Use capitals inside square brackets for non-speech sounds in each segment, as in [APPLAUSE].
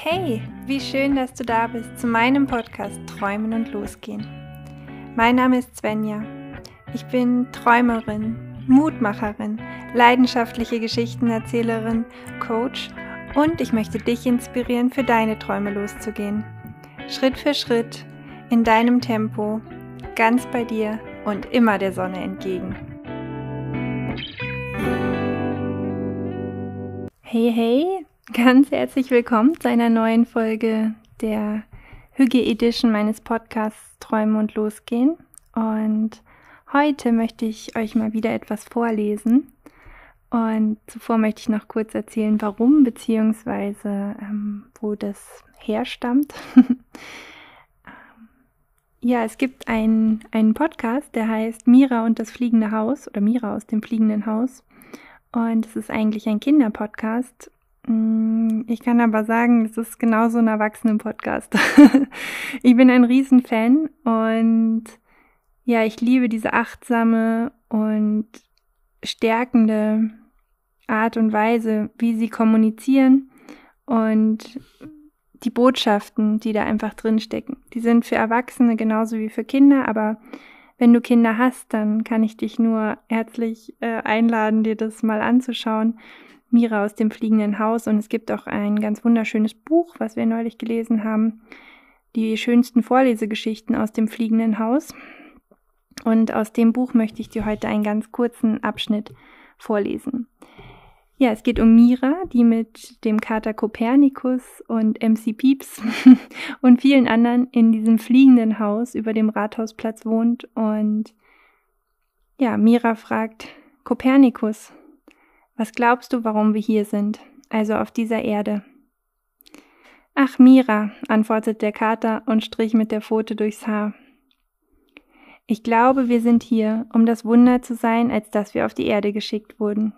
Hey, wie schön, dass du da bist zu meinem Podcast Träumen und Losgehen. Mein Name ist Svenja. Ich bin Träumerin, Mutmacherin, leidenschaftliche Geschichtenerzählerin, Coach und ich möchte dich inspirieren, für deine Träume loszugehen. Schritt für Schritt, in deinem Tempo, ganz bei dir und immer der Sonne entgegen. Hey, hey, ganz herzlich willkommen zu einer neuen Folge der Hüge Edition meines Podcasts Träumen und Losgehen. Und heute möchte ich euch mal wieder etwas vorlesen. Und zuvor möchte ich noch kurz erzählen, warum beziehungsweise ähm, wo das herstammt. [LAUGHS] ja, es gibt einen, einen Podcast, der heißt Mira und das fliegende Haus oder Mira aus dem fliegenden Haus. Und es ist eigentlich ein Kinderpodcast. Mm, ich kann aber sagen, es ist genauso ein Erwachsenen-Podcast. [LAUGHS] ich bin ein Riesenfan und ja, ich liebe diese achtsame und stärkende Art und Weise, wie sie kommunizieren und die Botschaften, die da einfach drinstecken. Die sind für Erwachsene genauso wie für Kinder, aber wenn du Kinder hast, dann kann ich dich nur herzlich äh, einladen, dir das mal anzuschauen. Mira aus dem fliegenden Haus und es gibt auch ein ganz wunderschönes Buch, was wir neulich gelesen haben. Die schönsten Vorlesegeschichten aus dem fliegenden Haus. Und aus dem Buch möchte ich dir heute einen ganz kurzen Abschnitt vorlesen. Ja, es geht um Mira, die mit dem Kater Kopernikus und MC Pieps [LAUGHS] und vielen anderen in diesem fliegenden Haus über dem Rathausplatz wohnt. Und ja, Mira fragt Kopernikus, was glaubst du, warum wir hier sind, also auf dieser Erde? Ach, Mira, antwortet der Kater und strich mit der Pfote durchs Haar. Ich glaube, wir sind hier, um das Wunder zu sein, als dass wir auf die Erde geschickt wurden.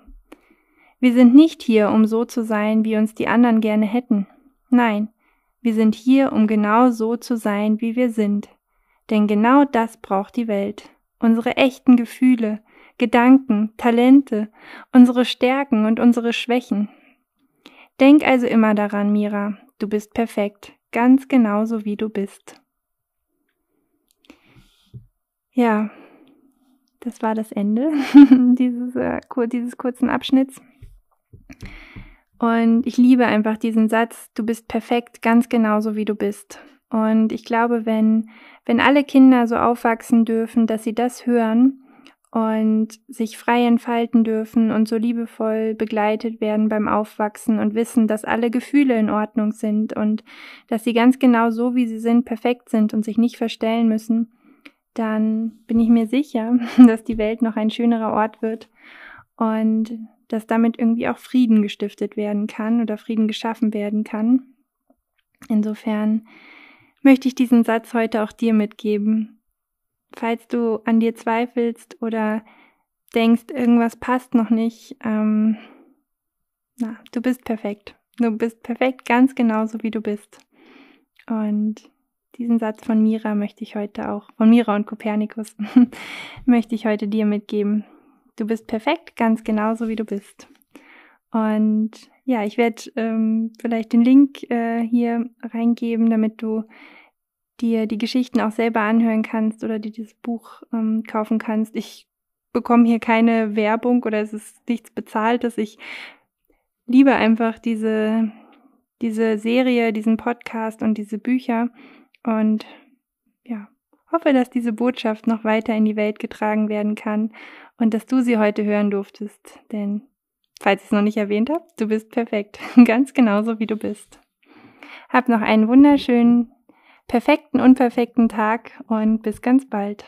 Wir sind nicht hier, um so zu sein, wie uns die anderen gerne hätten. Nein, wir sind hier, um genau so zu sein, wie wir sind. Denn genau das braucht die Welt. Unsere echten Gefühle, Gedanken, Talente, unsere Stärken und unsere Schwächen. Denk also immer daran, Mira, du bist perfekt, ganz genauso wie du bist. Ja, das war das Ende [LAUGHS] dieses, äh, dieses kurzen Abschnitts. Und ich liebe einfach diesen Satz, du bist perfekt, ganz genauso wie du bist. Und ich glaube, wenn, wenn alle Kinder so aufwachsen dürfen, dass sie das hören und sich frei entfalten dürfen und so liebevoll begleitet werden beim Aufwachsen und wissen, dass alle Gefühle in Ordnung sind und dass sie ganz genau so, wie sie sind, perfekt sind und sich nicht verstellen müssen, dann bin ich mir sicher, [LAUGHS] dass die Welt noch ein schönerer Ort wird und dass damit irgendwie auch Frieden gestiftet werden kann oder Frieden geschaffen werden kann. Insofern möchte ich diesen Satz heute auch dir mitgeben. Falls du an dir zweifelst oder denkst, irgendwas passt noch nicht, ähm, na, du bist perfekt. Du bist perfekt, ganz genauso wie du bist. Und diesen Satz von Mira möchte ich heute auch, von Mira und Kopernikus, [LAUGHS] möchte ich heute dir mitgeben. Du bist perfekt, ganz genauso wie du bist. Und ja, ich werde ähm, vielleicht den Link äh, hier reingeben, damit du dir die Geschichten auch selber anhören kannst oder dir dieses Buch ähm, kaufen kannst. Ich bekomme hier keine Werbung oder es ist nichts bezahltes. Ich liebe einfach diese, diese Serie, diesen Podcast und diese Bücher und ja, hoffe, dass diese Botschaft noch weiter in die Welt getragen werden kann und dass du sie heute hören durftest. Denn, falls ich es noch nicht erwähnt habe, du bist perfekt. [LAUGHS] Ganz genauso wie du bist. Hab noch einen wunderschönen, perfekten, unperfekten Tag und bis ganz bald.